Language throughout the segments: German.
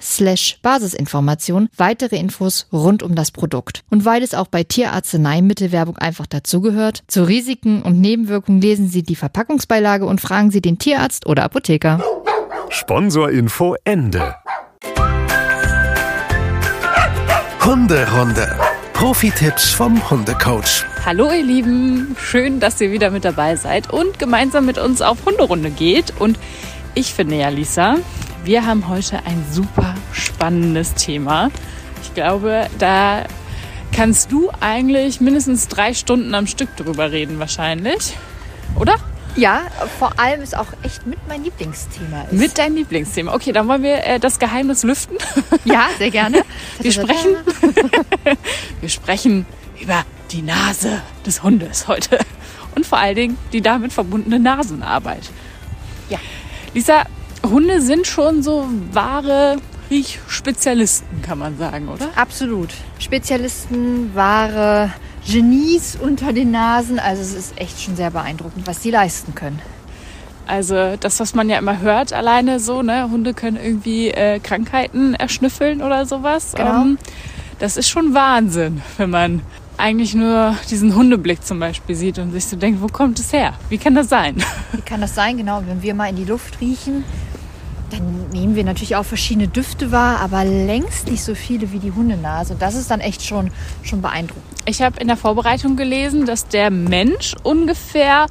slash Basisinformation weitere Infos rund um das Produkt. Und weil es auch bei Tierarzneimittelwerbung einfach dazugehört, zu Risiken und Nebenwirkungen lesen Sie die Verpackungsbeilage und fragen Sie den Tierarzt oder Apotheker. Sponsorinfo Ende. Hunderunde. Profi-Tipps vom Hundecoach. Hallo ihr Lieben, schön, dass ihr wieder mit dabei seid und gemeinsam mit uns auf Hunderunde geht. Und ich finde ja, Lisa, wir haben heute ein super spannendes Thema. Ich glaube, da kannst du eigentlich mindestens drei Stunden am Stück drüber reden, wahrscheinlich. Oder? Ja, vor allem ist auch echt mit mein Lieblingsthema. Ist. Mit deinem Lieblingsthema. Okay, dann wollen wir äh, das Geheimnis lüften. Ja, sehr gerne. Wir sprechen, wir sprechen über die Nase des Hundes heute. Und vor allen Dingen die damit verbundene Nasenarbeit. Ja. Lisa, Hunde sind schon so wahre Riechspezialisten, kann man sagen, oder? Absolut. Spezialisten, wahre Genies unter den Nasen. Also es ist echt schon sehr beeindruckend, was sie leisten können. Also das, was man ja immer hört, alleine so, ne, Hunde können irgendwie äh, Krankheiten erschnüffeln oder sowas. Genau. Ähm, das ist schon Wahnsinn, wenn man eigentlich nur diesen Hundeblick zum Beispiel sieht und sich so denkt, wo kommt es her? Wie kann das sein? Wie kann das sein? Genau, wenn wir mal in die Luft riechen, dann nehmen wir natürlich auch verschiedene Düfte wahr, aber längst nicht so viele wie die Hundenase. Und das ist dann echt schon, schon beeindruckend. Ich habe in der Vorbereitung gelesen, dass der Mensch ungefähr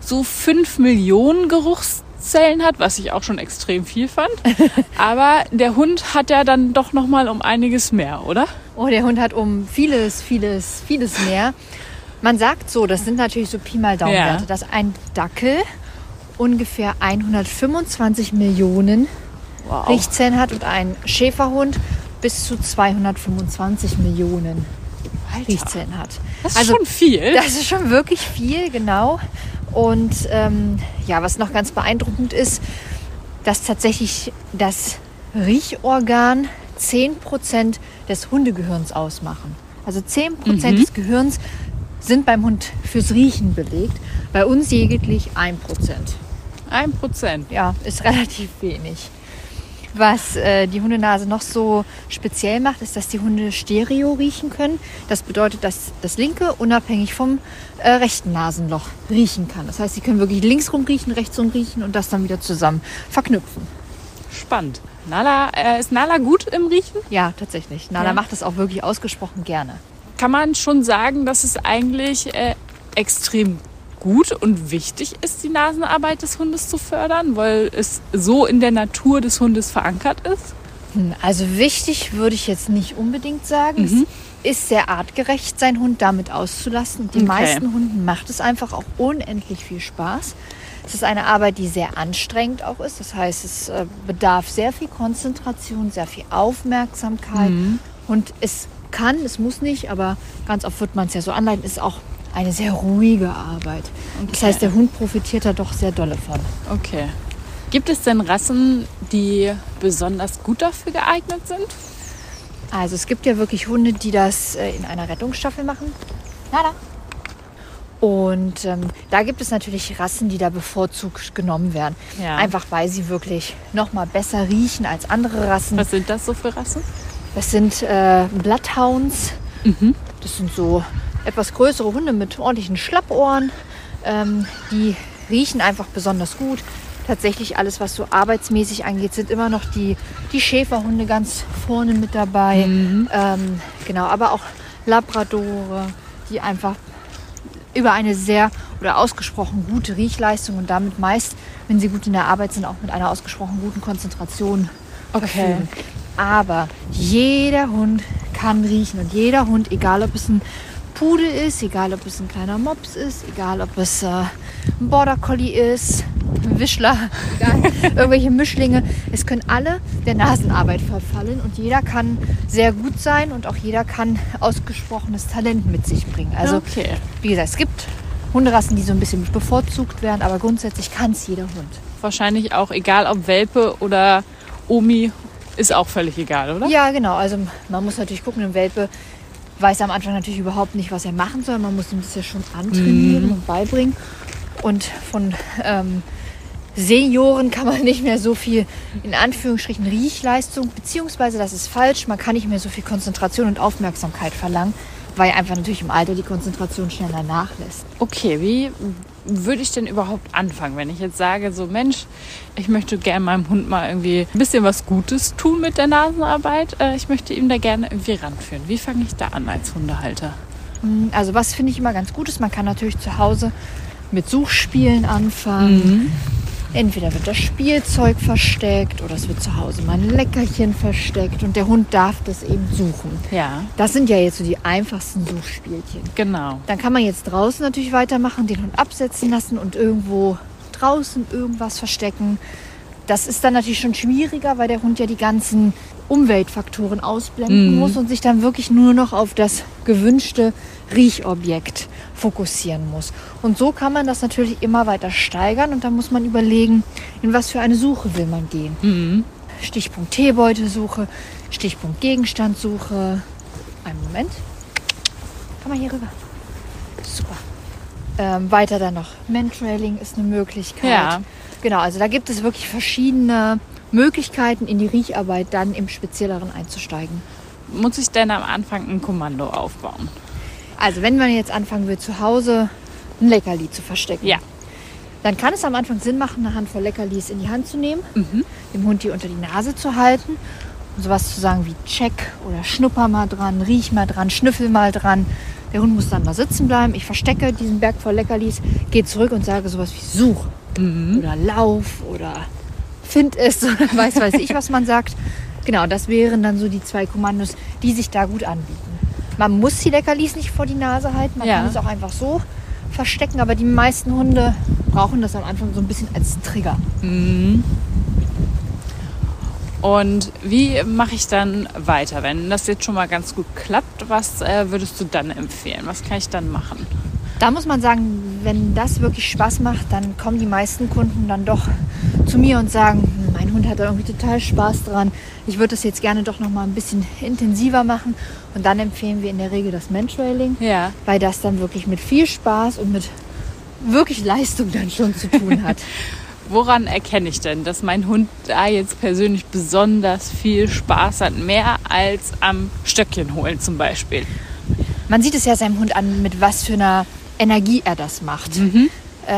so 5 Millionen Geruchszellen hat, was ich auch schon extrem viel fand. Aber der Hund hat ja dann doch noch mal um einiges mehr, oder? Oh, der Hund hat um vieles, vieles, vieles mehr. Man sagt so, das sind natürlich so Pi mal Daumenwerte, Ja. dass ein Dackel ungefähr 125 Millionen Wow. Riechzellen hat und ein Schäferhund bis zu 225 Millionen Riechzellen hat. Das ist schon viel. Das ist schon wirklich viel, genau. Und ähm, ja, was noch ganz beeindruckend ist, dass tatsächlich das Riechorgan 10% des Hundegehirns ausmachen. Also 10% des Gehirns sind beim Hund fürs Riechen belegt. Bei uns lediglich 1%. Ein Prozent. Ja, ist relativ wenig. Was äh, die Hundenase noch so speziell macht, ist, dass die Hunde Stereo riechen können. Das bedeutet, dass das linke unabhängig vom äh, rechten Nasenloch riechen kann. Das heißt, sie können wirklich links rum riechen, rechts rum riechen und das dann wieder zusammen verknüpfen. Spannend. Nala, äh, ist Nala gut im Riechen? Ja, tatsächlich. Nala Ja. macht das auch wirklich ausgesprochen gerne. Kann man schon sagen, dass es eigentlich äh, extrem gut und wichtig ist, die Nasenarbeit des Hundes zu fördern, weil es so in der Natur des Hundes verankert ist? Hm, Also wichtig würde ich jetzt nicht unbedingt sagen. Es ist sehr artgerecht, seinen Hund damit auszulassen. Die Okay. meisten Hunden macht es einfach auch unendlich viel Spaß. Es ist eine Arbeit, die sehr anstrengend auch ist. Das heißt, es äh, bedarf sehr viel Konzentration, sehr viel Aufmerksamkeit. Und es kann, es muss nicht, aber ganz oft wird man es ja so anleiten, ist auch eine sehr ruhige Arbeit. Das Okay. heißt, der Hund profitiert da doch sehr dolle von. Okay. Gibt es denn Rassen, die besonders gut dafür geeignet sind? Also es gibt ja wirklich Hunde, die das äh, in einer Rettungsstaffel machen. Nada. Und ähm, da gibt es natürlich Rassen, die da bevorzugt genommen werden. Ja. Einfach weil sie wirklich noch mal besser riechen als andere Rassen. Was sind das so für Rassen? Das sind äh, Bloodhounds. Das sind so etwas größere Hunde mit ordentlichen Schlappohren. Ähm, die riechen einfach besonders gut. tatsächlich alles, was so arbeitsmäßig angeht, sind immer noch die, die Schäferhunde ganz vorne mit dabei. Ähm, genau, aber auch Labradore, die einfach über eine sehr oder ausgesprochen gute Riechleistung und damit meist, wenn sie gut in der Arbeit sind, auch mit einer ausgesprochen guten Konzentration verfügen. Aber jeder Hund kann riechen und jeder Hund, egal ob es ein Pudel ist, egal ob es ein kleiner Mops ist, egal ob es äh, ein Border Collie ist, ein Wischler, egal, irgendwelche Mischlinge, es können alle der Nasenarbeit verfallen und jeder kann sehr gut sein und auch jeder kann ausgesprochenes Talent mit sich bringen. Also Okay. wie gesagt, es gibt Hunderassen, die so ein bisschen bevorzugt werden, aber grundsätzlich kann es jeder Hund. Wahrscheinlich auch egal, ob Welpe oder Omi, ist auch völlig egal, oder? Ja, genau. Also man muss natürlich gucken, ein Welpe weiß am Anfang natürlich überhaupt nicht, was er machen soll. Man muss ihm das ja schon antrainieren und beibringen. Und von ähm, Senioren kann man nicht mehr so viel, in Anführungsstrichen, Riechleistung, beziehungsweise das ist falsch, man kann nicht mehr so viel Konzentration und Aufmerksamkeit verlangen, weil einfach natürlich im Alter die Konzentration schneller nachlässt. Okay, wie würde ich denn überhaupt anfangen, wenn ich jetzt sage, so Mensch, ich möchte gerne meinem Hund mal irgendwie ein bisschen was Gutes tun mit der Nasenarbeit. Äh, Ich möchte ihm da gerne irgendwie ranführen. Wie fange ich da an als Hundehalter? Also was finde ich immer ganz gut ist, man kann natürlich zu Hause mit Suchspielen anfangen. Entweder wird das Spielzeug versteckt oder es wird zu Hause mal ein Leckerchen versteckt und der Hund darf das eben suchen. Ja, Das sind ja jetzt so die einfachsten Suchspielchen. genau. Dann kann man jetzt draußen natürlich weitermachen, den Hund absetzen lassen und irgendwo draußen irgendwas verstecken. Das ist dann natürlich schon schwieriger, weil der Hund ja die ganzen Umweltfaktoren ausblenden muss und sich dann wirklich nur noch auf das gewünschte Riechobjekt fokussieren muss. Und so kann man das natürlich immer weiter steigern und dann muss man überlegen, in was für eine Suche will man gehen. Stichpunkt Teebeutesuche, Stichpunkt Gegenstandsuche. Einen Moment. Komm mal hier rüber. Super. Ähm, weiter dann noch Mantrailing ist eine Möglichkeit. Ja. Genau, also da gibt es wirklich verschiedene Möglichkeiten, in die Riecharbeit dann im Spezielleren einzusteigen. Muss ich denn am Anfang ein Kommando aufbauen? Also wenn man jetzt anfangen will, zu Hause ein Leckerli zu verstecken, Ja. dann kann es am Anfang Sinn machen, eine Handvoll Leckerlis in die Hand zu nehmen, dem Hund die unter die Nase zu halten und sowas zu sagen wie check oder schnupper mal dran, riech mal dran, schnüffel mal dran. Der Hund muss dann mal sitzen bleiben. Ich verstecke diesen Berg voll Leckerlis, gehe zurück und sage sowas wie such oder lauf oder find es oder weiß weiß ich, was man sagt. Genau, das wären dann so die zwei Kommandos, die sich da gut anbieten. Man muss die Leckerlis nicht vor die Nase halten, man Ja. kann es auch einfach so verstecken, aber die meisten Hunde brauchen das am Anfang so ein bisschen als Trigger. Und wie mache ich dann weiter? Wenn das jetzt schon mal ganz gut klappt, was äh, würdest du dann empfehlen? Was kann ich dann machen? Da muss man sagen, wenn das wirklich Spaß macht, dann kommen die meisten Kunden dann doch zu mir und sagen, "Hm, mein Hund hat da irgendwie total Spaß dran. Ich würde das jetzt gerne doch noch mal ein bisschen intensiver machen. Und dann empfehlen wir in der Regel das Mantrailing, Ja. weil das dann wirklich mit viel Spaß und mit wirklich Leistung dann schon zu tun hat. Woran erkenne ich denn, dass mein Hund da jetzt persönlich besonders viel Spaß hat? Mehr als am Stöckchen holen zum Beispiel. Man sieht es ja seinem Hund an, mit was für einer Energie er das macht. Ähm,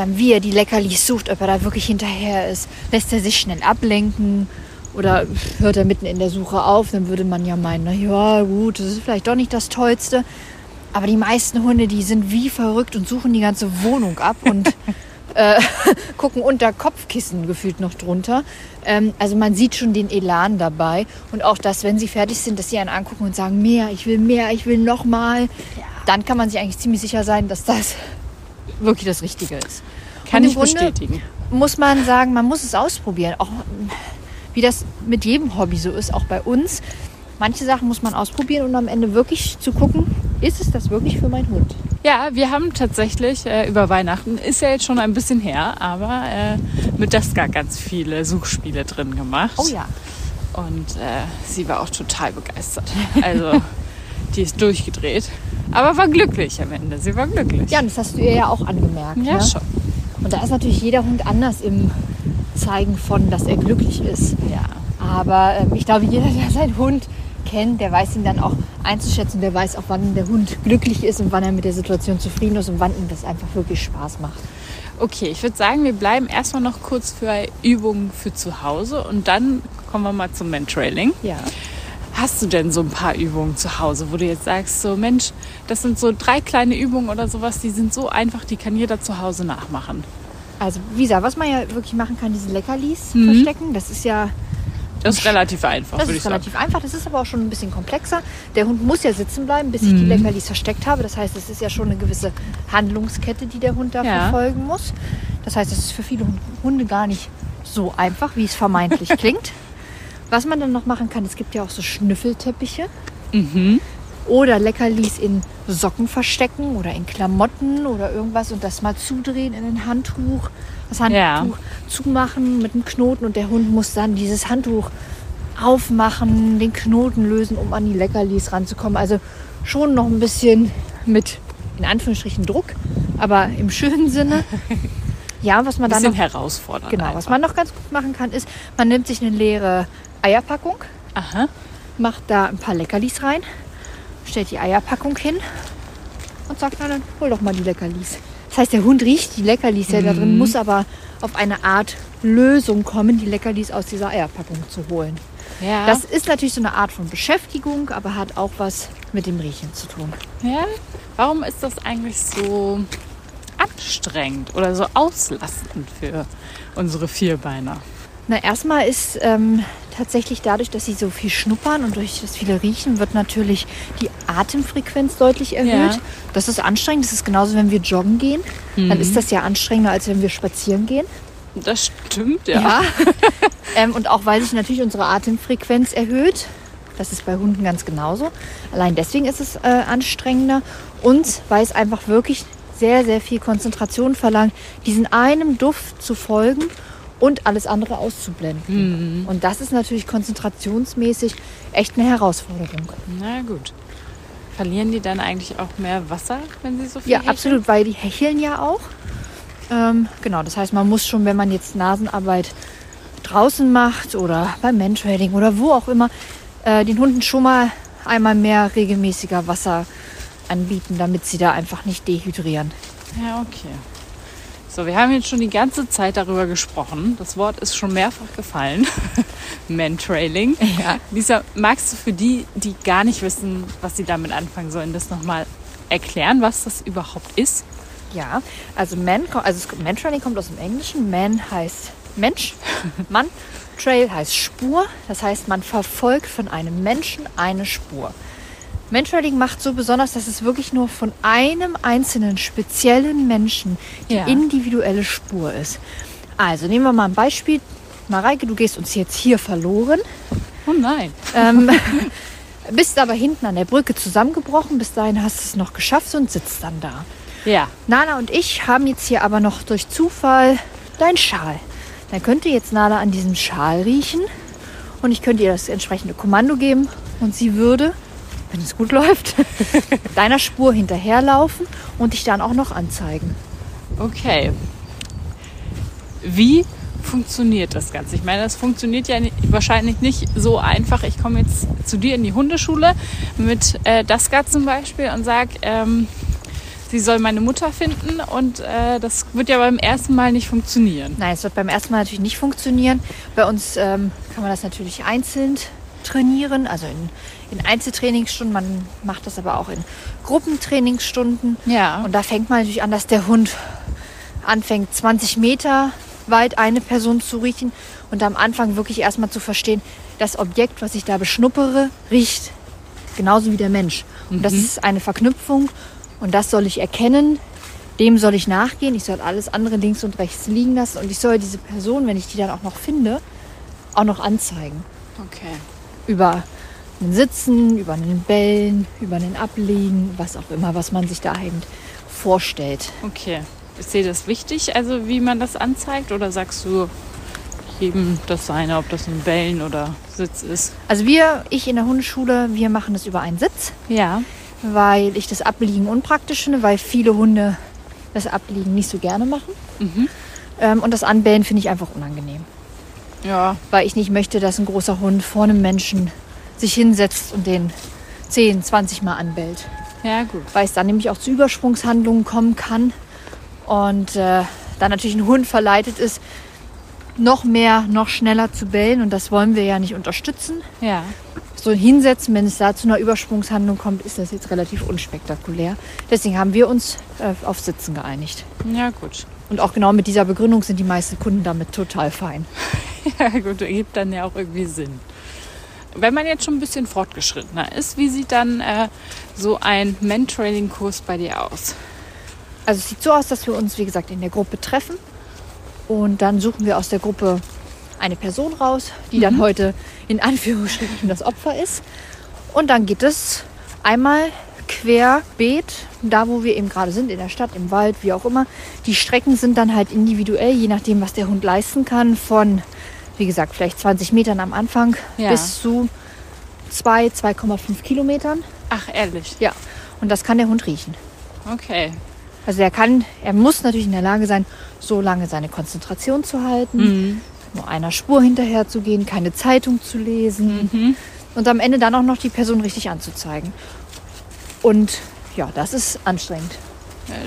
wie er die Leckerlis sucht, ob er da wirklich hinterher ist. Lässt er sich schnell ablenken oder hört er mitten in der Suche auf, dann würde man ja meinen, na ja, gut, das ist vielleicht doch nicht das Tollste. Aber die meisten Hunde, die sind wie verrückt und suchen die ganze Wohnung ab und äh, gucken unter Kopfkissen gefühlt noch drunter. Ähm, also man sieht schon den Elan dabei und auch das, wenn sie fertig sind, dass sie einen angucken und sagen, mehr, ich will mehr, ich will noch mal. Dann kann man sich eigentlich ziemlich sicher sein, dass das wirklich das Richtige ist. Kann ich Grunde bestätigen. Muss man sagen, man muss es ausprobieren. Auch wie das mit jedem Hobby so ist, auch bei uns. Manche Sachen muss man ausprobieren und am Ende wirklich zu gucken, ist es das wirklich für meinen Hund? Ja, wir haben tatsächlich äh, über Weihnachten, ist ja jetzt schon ein bisschen her, aber äh, mit Daska ganz viele Suchspiele drin gemacht. Oh ja. Und äh, sie war auch total begeistert. Also, die ist durchgedreht. Aber war glücklich am Ende. Sie war glücklich. Ja, und das hast du ihr ja auch angemerkt. ja ne? schon. Und da ist natürlich jeder Hund anders im Zeigen von, dass er glücklich ist. Ja. Aber ähm, ich glaube, jeder, der seinen Hund kennt, der weiß ihn dann auch einzuschätzen. Der weiß auch, wann der Hund glücklich ist und wann er mit der Situation zufrieden ist und wann ihm das einfach wirklich Spaß macht. Okay, ich würde sagen, wir bleiben erstmal noch kurz für Übungen für zu Hause und dann kommen wir mal zum Mentrailing. Ja. Hast du denn so ein paar Übungen zu Hause, wo du jetzt sagst, so Mensch, das sind so drei kleine Übungen oder sowas, die sind so einfach, die kann jeder zu Hause nachmachen? Also, wie gesagt, was man ja wirklich machen kann, diese Leckerlis Mhm. verstecken. Das ist ja Das ist relativ einfach, Das würde ist ich sagen. relativ einfach, das ist aber auch schon ein bisschen komplexer. Der Hund muss ja sitzen bleiben, bis ich die Mhm. Leckerlis versteckt habe. Das heißt, es ist ja schon eine gewisse Handlungskette, die der Hund da Ja. verfolgen muss. Das heißt, es ist für viele Hund- Hunde gar nicht so einfach, wie es vermeintlich klingt. Was man dann noch machen kann, es gibt ja auch so Schnüffelteppiche Mhm. oder Leckerlis in Socken verstecken oder in Klamotten oder irgendwas und das mal zudrehen in ein Handtuch. Das Handtuch Ja. zumachen mit einem Knoten und der Hund muss dann dieses Handtuch aufmachen, den Knoten lösen, um an die Leckerlis ranzukommen. Also schon noch ein bisschen mit in Anführungsstrichen Druck, aber im schönen Sinne. Ja, was man dann noch, herausfordernd. genau, was einfach. man noch ganz gut machen kann, ist, man nimmt sich eine leere Eierpackung, Aha. macht da ein paar Leckerlis rein, stellt die Eierpackung hin und sagt, na dann hol doch mal die Leckerlis. Das heißt, der Hund riecht die Leckerlis ja da drin, muss aber auf eine Art Lösung kommen, die Leckerlis aus dieser Eierpackung zu holen. Ja. Das ist natürlich so eine Art von Beschäftigung, aber hat auch was mit dem Riechen zu tun. ja. Warum ist das eigentlich so anstrengend oder so auslastend für unsere Vierbeiner? Na, erstmal ist ähm, tatsächlich dadurch, dass sie so viel schnuppern und durch das viele riechen, wird natürlich die Atemfrequenz deutlich erhöht. Ja. Das ist anstrengend. Das ist genauso, wenn wir joggen gehen. Dann ist das ja anstrengender, als wenn wir spazieren gehen. Das stimmt, ja. Ja. ähm, und auch weil sich natürlich unsere Atemfrequenz erhöht. Das ist bei Hunden ganz genauso. Allein deswegen ist es äh, anstrengender. Und weil es einfach wirklich sehr, sehr viel Konzentration verlangt, diesen einem Duft zu folgen und alles andere auszublenden. Und das ist natürlich konzentrationsmäßig echt eine Herausforderung. Na gut. Verlieren die dann eigentlich auch mehr Wasser, wenn sie so viel Ja, hecheln? absolut, weil die hecheln ja auch. Ähm, genau, das heißt, man muss schon, wenn man jetzt Nasenarbeit draußen macht oder beim Mentrading oder wo auch immer, äh, den Hunden schon mal einmal mehr regelmäßiger Wasser anbieten, damit sie da einfach nicht dehydrieren. Ja, okay. So, wir haben jetzt schon die ganze Zeit darüber gesprochen. Das Wort ist schon mehrfach gefallen. Mantrailing. Ja. Lisa, magst du für die, die gar nicht wissen, was sie damit anfangen sollen, das nochmal erklären, was das überhaupt ist? Ja, also Man, also Mantrailing kommt aus dem Englischen. Man heißt Mensch, Mann. Trail heißt Spur. Das heißt, man verfolgt von einem Menschen eine Spur. Mantrailing macht so besonders, dass es wirklich nur von einem einzelnen speziellen Menschen die Ja. individuelle Spur ist. Also nehmen wir mal ein Beispiel. Mareike, du gehst uns jetzt hier verloren. Oh nein. Ähm, bist aber hinten an der Brücke zusammengebrochen. Bis dahin hast du es noch geschafft und sitzt dann da. Ja. Nala und ich haben jetzt hier aber noch durch Zufall deinen Schal. Dann könnte jetzt Nala an diesem Schal riechen und ich könnte ihr das entsprechende Kommando geben und sie würde, wenn es gut läuft, deiner Spur hinterherlaufen und dich dann auch noch anzeigen. Okay. Wie funktioniert das Ganze? Ich meine, das funktioniert ja wahrscheinlich nicht so einfach. Ich komme jetzt zu dir in die Hundeschule mit äh, Daska zum Beispiel und sage, ähm, sie soll meine Mutter finden und äh, das wird ja beim ersten Mal nicht funktionieren. Nein, es wird beim ersten Mal natürlich nicht funktionieren. Bei uns ähm, kann man das natürlich einzeln trainieren, also in, in Einzeltrainingsstunden. Man macht das aber auch in Gruppentrainingsstunden. Ja. Und da fängt man natürlich an, dass der Hund anfängt, 20 Meter weit eine Person zu riechen und am Anfang wirklich erstmal zu verstehen, das Objekt, was ich da beschnuppere, riecht genauso wie der Mensch. Und das ist eine Verknüpfung und das soll ich erkennen, dem soll ich nachgehen, ich soll alles andere links und rechts liegen lassen und ich soll diese Person, wenn ich die dann auch noch finde, auch noch anzeigen. Okay. Über ein Sitzen, über einen Bellen, über einen Ablegen, was auch immer, was man sich da eben vorstellt. Okay. Ist dir das wichtig, also wie man das anzeigt? Oder sagst du jedem das seine, ob das ein Bellen oder Sitz ist? Also wir, ich in der Hundeschule, wir machen das über einen Sitz, Ja. weil ich das Abliegen unpraktisch finde, weil viele Hunde das Abliegen nicht so gerne machen. Ähm, und das Anbellen finde ich einfach unangenehm, Ja. weil ich nicht möchte, dass ein großer Hund vor einem Menschen sich hinsetzt und den 10, 20 Mal anbellt. Ja, gut. Weil es dann nämlich auch zu Übersprungshandlungen kommen kann. Und äh, da natürlich ein Hund verleitet ist, noch mehr, noch schneller zu bellen. Und das wollen wir ja nicht unterstützen. Ja. So ein Hinsetzen, wenn es da zu einer Übersprungshandlung kommt, ist das jetzt relativ unspektakulär. Deswegen haben wir uns äh, auf Sitzen geeinigt. Ja, gut. Und auch genau mit dieser Begründung sind die meisten Kunden damit total fein. Ja, gut, ergibt dann ja auch irgendwie Sinn. Wenn man jetzt schon ein bisschen fortgeschrittener ist, wie sieht dann äh, so ein Mentrailing-Kurs bei dir aus? Also es sieht so aus, dass wir uns, wie gesagt, in der Gruppe treffen. Und dann suchen wir aus der Gruppe eine Person raus, die dann heute in Anführungsstrichen das Opfer ist. Und dann geht es einmal querbeet, da wo wir eben gerade sind, in der Stadt, im Wald, wie auch immer. Die Strecken sind dann halt individuell, je nachdem, was der Hund leisten kann, von, wie gesagt, vielleicht 20 Metern am Anfang Ja. bis zu 2, 2,5 Kilometern. Ach, ehrlich? Ja, und das kann der Hund riechen. Okay. Also er kann, er muss natürlich in der Lage sein, so lange seine Konzentration zu halten, nur einer Spur hinterher zu gehen, keine Zeitung zu lesen und am Ende dann auch noch die Person richtig anzuzeigen. Und ja, das ist anstrengend.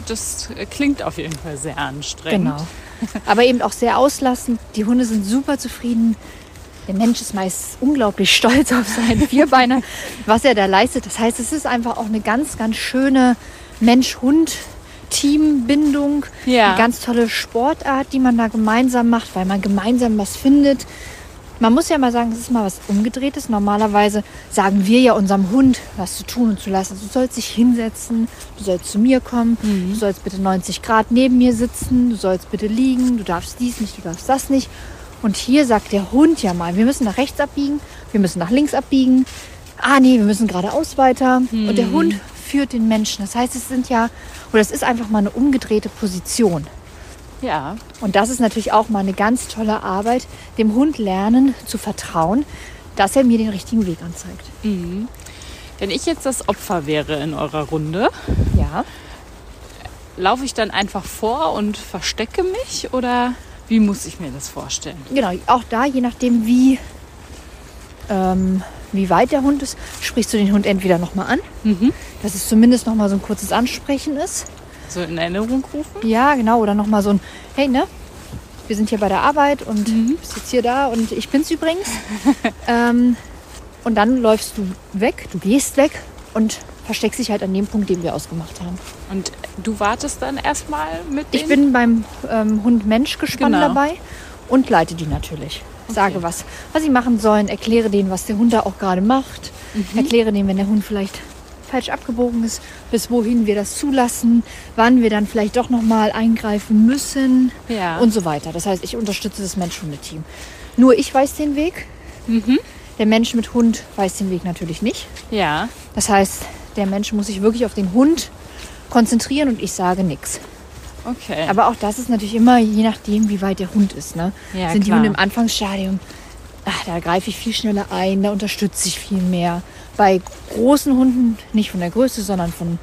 Das klingt auf jeden Fall sehr anstrengend. Genau. Aber eben auch sehr auslassend. Die Hunde sind super zufrieden. Der Mensch ist meist unglaublich stolz auf seinen Vierbeiner, was er da leistet. Das heißt, es ist einfach auch eine ganz, ganz schöne Mensch-Hund-Teambindung. Ja. Eine ganz tolle Sportart, die man da gemeinsam macht, weil man gemeinsam was findet. Man muss ja mal sagen, es ist mal was Umgedrehtes. Normalerweise sagen wir ja unserem Hund, was zu tun und zu lassen. Du sollst dich hinsetzen, du sollst zu mir kommen, du sollst bitte 90 Grad neben mir sitzen, du sollst bitte liegen, du darfst dies nicht, du darfst das nicht. Und hier sagt der Hund ja mal, wir müssen nach rechts abbiegen, wir müssen nach links abbiegen. Ah nee, wir müssen geradeaus weiter. Und der Hund führt den Menschen. Das heißt, es sind ja, oder es ist einfach mal eine umgedrehte Position. Ja. Und das ist natürlich auch mal eine ganz tolle Arbeit, dem Hund lernen zu vertrauen, dass er mir den richtigen Weg anzeigt. Wenn ich jetzt das Opfer wäre in eurer Runde, Ja. laufe ich dann einfach vor und verstecke mich oder wie muss ich mir das vorstellen? Genau, auch da, je nachdem, wie, ähm, wie weit der Hund ist, sprichst du den Hund entweder nochmal an, dass es zumindest nochmal so ein kurzes Ansprechen ist. So in Erinnerung rufen? Ja, genau, oder nochmal so ein, hey, ne? Wir sind hier bei der Arbeit und bist jetzt hier da und ich bin's übrigens. ähm, und dann läufst du weg, du gehst weg und versteckst dich halt an dem Punkt, den wir ausgemacht haben. Und du wartest dann erstmal mit Ich bin beim ähm, Hund-Mensch-Gespann Genau. dabei und leite die natürlich. Sage, was, was sie machen sollen, erkläre denen, was der Hund da auch gerade macht. Mhm. Erkläre denen, wenn der Hund vielleicht falsch abgebogen ist, bis wohin wir das zulassen, wann wir dann vielleicht doch nochmal eingreifen müssen Ja. und so weiter. Das heißt, ich unterstütze das Mensch-Hunde-Team. Nur ich weiß den Weg. Mhm. Der Mensch mit Hund weiß den Weg natürlich nicht. Ja. Das heißt, der Mensch muss sich wirklich auf den Hund konzentrieren und ich sage nichts. Okay. Aber auch das ist natürlich immer je nachdem, wie weit der Hund ist. Ne? Ja, Sind die klar. Hunde im Anfangsstadium, ach, da greife ich viel schneller ein, da unterstütze ich viel mehr. Bei großen Hunden, nicht von der Größe, sondern von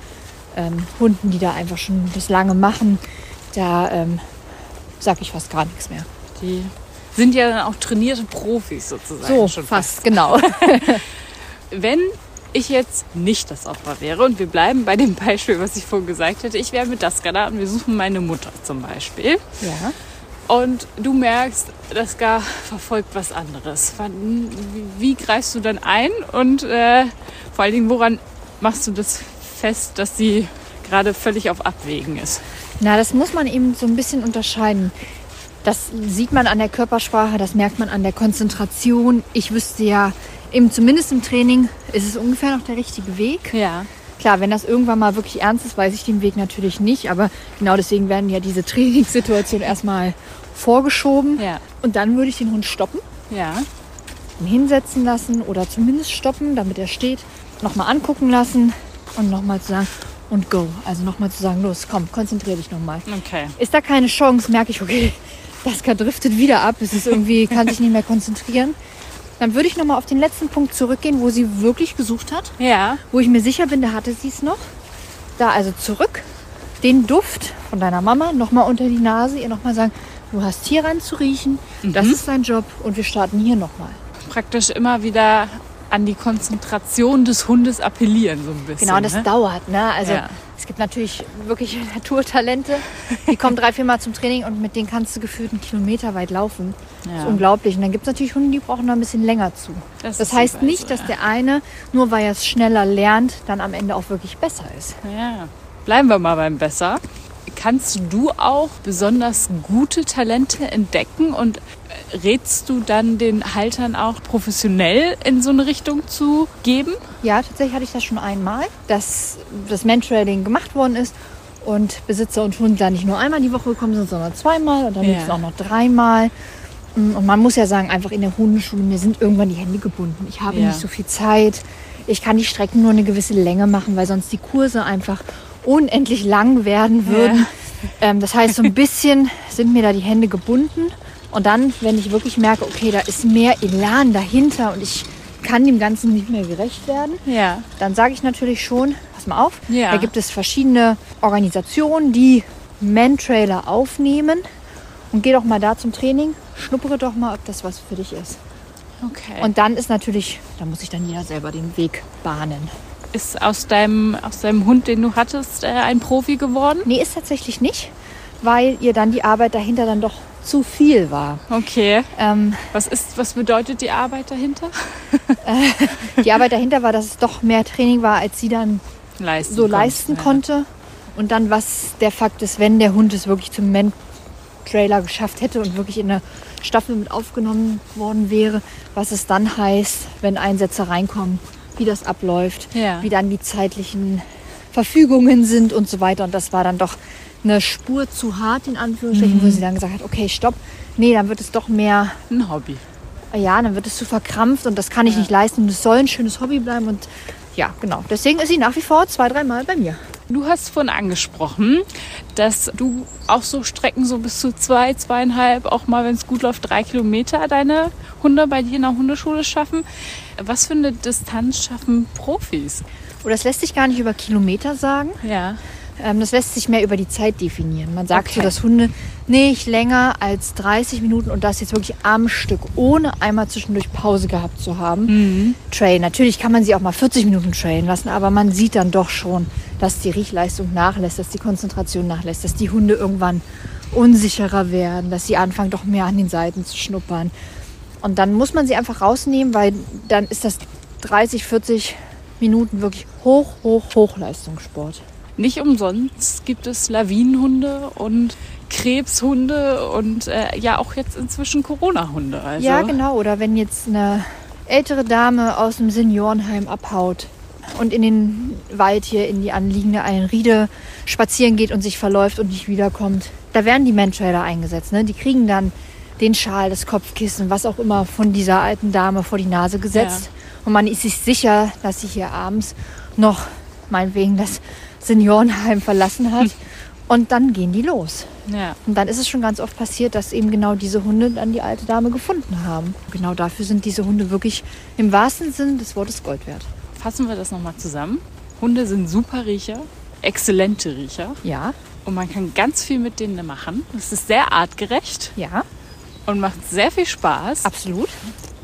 ähm, Hunden, die da einfach schon das lange machen, da ähm, sage ich fast gar nichts mehr. die sind ja dann auch trainierte Profis sozusagen. So, schon fast, genau. Wenn ich jetzt nicht das Opfer wäre und wir bleiben bei dem Beispiel, was ich vorhin gesagt hätte, ich wäre mit Daska da und wir suchen meine Mutter zum Beispiel ja. Und du merkst, Daska verfolgt was anderes. Wie greifst du dann ein und äh, vor allen Dingen, woran machst du das fest, dass sie gerade völlig auf Abwägen ist? Na, das muss man eben so ein bisschen unterscheiden. Das sieht man an der Körpersprache, das merkt man an der Konzentration. Ich wüsste ja, eben zumindest im Training ist es ungefähr noch der richtige Weg. Ja. Klar, wenn das irgendwann mal wirklich ernst ist, weiß ich den Weg natürlich nicht. Aber genau deswegen werden ja diese Trainingssituationen erstmal vorgeschoben. Ja. Und dann würde ich den Hund stoppen, Ja. ihn hinsetzen lassen oder zumindest stoppen, damit er steht, nochmal angucken lassen und nochmal zu sagen, und go. Also nochmal zu sagen, los, komm, konzentrier dich nochmal. Okay. Ist da keine Chance, merke ich, okay, das driftet wieder ab, es ist irgendwie, kann sich nicht mehr konzentrieren. Dann würde ich nochmal auf den letzten Punkt zurückgehen, wo sie wirklich gesucht hat, Ja. wo ich mir sicher bin, da hatte sie es noch. Da also zurück, den Duft von deiner Mama nochmal unter die Nase, ihr nochmal sagen, du hast hier ran zu riechen, das ist dein Job und wir starten hier nochmal. Praktisch immer wieder an die Konzentration des Hundes appellieren, so ein bisschen. Genau, das ne? dauert. Ne? Also Ja. Es gibt natürlich wirklich Naturtalente, die kommen drei, vier Mal zum Training und mit denen kannst du gefühlt einen Kilometer weit laufen. Das Ja. ist unglaublich. Und dann gibt es natürlich Hunde, die brauchen da ein bisschen länger zu. Das Das, heißt nicht, so, dass ja. der eine, nur weil er es schneller lernt, dann am Ende auch wirklich besser ist. Ja, bleiben wir mal beim Besser. Kannst du auch besonders gute Talente entdecken und rätst du dann den Haltern auch professionell in so eine Richtung zu geben? Ja, tatsächlich hatte ich das schon einmal, dass das Mantrailing gemacht worden ist und Besitzer und Hund da nicht nur einmal die Woche gekommen sind, sondern zweimal und dann Ja. auch noch dreimal. Mm, Und man muss ja sagen, einfach in der Hundeschule, mir sind irgendwann die Hände gebunden. Ich habe Ja. nicht so viel Zeit. Ich kann die Strecken nur eine gewisse Länge machen, weil sonst die Kurse einfach unendlich lang werden würden. Ähm, das heißt, so ein bisschen sind mir da die Hände gebunden. Und dann, wenn ich wirklich merke, okay, da ist mehr Elan dahinter und ich kann dem Ganzen nicht mehr gerecht werden, Ja. dann sage ich natürlich schon, pass mal auf, Ja. da gibt es verschiedene Organisationen, die Man-Trailer aufnehmen. Und geh doch mal da zum Training, schnuppere doch mal, ob das was für dich ist. Okay. Und Und dann ist natürlich, da muss sich dann jeder selber den Weg bahnen. Ist aus deinem, aus deinem Hund, den du hattest, äh, ein Profi geworden? Nee, ist tatsächlich nicht, weil ihr dann die Arbeit dahinter dann doch zu viel war. Okay. Ähm, Was ist, was bedeutet die Arbeit dahinter? die Arbeit dahinter war, dass es doch mehr Training war, als sie dann Leisten so leisten ja. konnte. Und dann, was der Fakt ist, wenn der Hund es wirklich zum Man-Trailer geschafft hätte und wirklich in eine Staffel mit aufgenommen worden wäre, was es dann heißt, wenn Einsätze reinkommen, wie das abläuft, Ja. wie dann die zeitlichen Verfügungen sind und so weiter. Und das war dann doch eine Spur zu hart, in Anführungsstrichen, Mhm. wo sie dann gesagt hat, okay, stopp, nee, dann wird es doch mehr Ein Hobby. ja, dann wird es zu verkrampft und das kann ich nicht leisten und es soll ein schönes Hobby bleiben und ja, genau. Deswegen ist sie nach wie vor zwei, dreimal bei mir. Du hast vorhin angesprochen, dass du auch so Strecken so bis zu zwei, zweieinhalb, auch mal, wenn es gut läuft, drei Kilometer deine Hunde bei dir in der Hundeschule schaffen. Was für eine Distanz schaffen Profis? Oder das lässt sich gar nicht über Kilometer sagen. Ja. Ähm, das lässt sich mehr über die Zeit definieren. Man sagt Okay. so, dass Hunde nicht länger als 30 Minuten und das jetzt wirklich am Stück, ohne einmal zwischendurch Pause gehabt zu haben, Mhm. trainen. Natürlich kann man sie auch mal 40 Minuten trainen lassen, aber man sieht dann doch schon, dass die Riechleistung nachlässt, dass die Konzentration nachlässt, dass die Hunde irgendwann unsicherer werden, dass sie anfangen, doch mehr an den Seiten zu schnuppern. Und dann muss man sie einfach rausnehmen, weil dann ist das 30, 40 Minuten wirklich hoch, hoch, Hochleistungssport. Nicht umsonst gibt es Lawinenhunde und Krebshunde und äh, ja auch jetzt inzwischen Corona-Hunde. Also, Ja, genau. Oder wenn jetzt eine ältere Dame aus dem Seniorenheim abhaut und in den Wald hier in die anliegende Einriede spazieren geht und sich verläuft und nicht wiederkommt. Da werden die Mantrailer eingesetzt. Ne? Die kriegen dann den Schal, das Kopfkissen, was auch immer von dieser alten Dame vor die Nase gesetzt. Und man ist sich sicher, dass sie hier abends noch meinetwegen das Seniorenheim verlassen hat. Und dann gehen die los. Ja. Und dann ist es schon ganz oft passiert, dass eben genau diese Hunde dann die alte Dame gefunden haben. Genau dafür sind diese Hunde wirklich im wahrsten Sinn des Wortes Gold wert. Fassen wir das nochmal zusammen. Hunde sind super Riecher, exzellente Riecher. Ja, Und man kann ganz viel mit denen machen. Es ist sehr artgerecht ja, und macht sehr viel Spaß. absolut.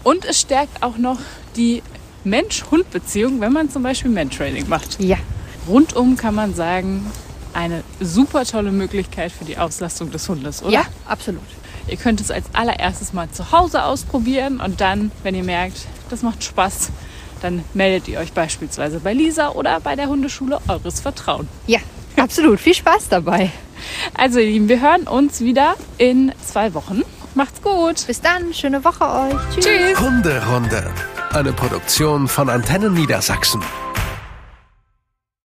Und es stärkt auch noch die Mensch-Hund-Beziehung, wenn man zum Beispiel Mantraining macht. Ja, Rundum kann man sagen, eine super tolle Möglichkeit für die Auslastung des Hundes, oder? ja, absolut. Ihr könnt es als allererstes mal zu Hause ausprobieren und dann, wenn ihr merkt, das macht Spaß, dann meldet ihr euch beispielsweise bei Lisa oder bei der Hundeschule eures Vertrauens. Ja, absolut. Viel Spaß dabei. Also ihr Lieben, wir hören uns wieder in zwei Wochen. Macht's gut. Bis dann, schöne Woche euch. Tschüss. Tschüss. Hunderunde. Eine Produktion von Antennen Niedersachsen.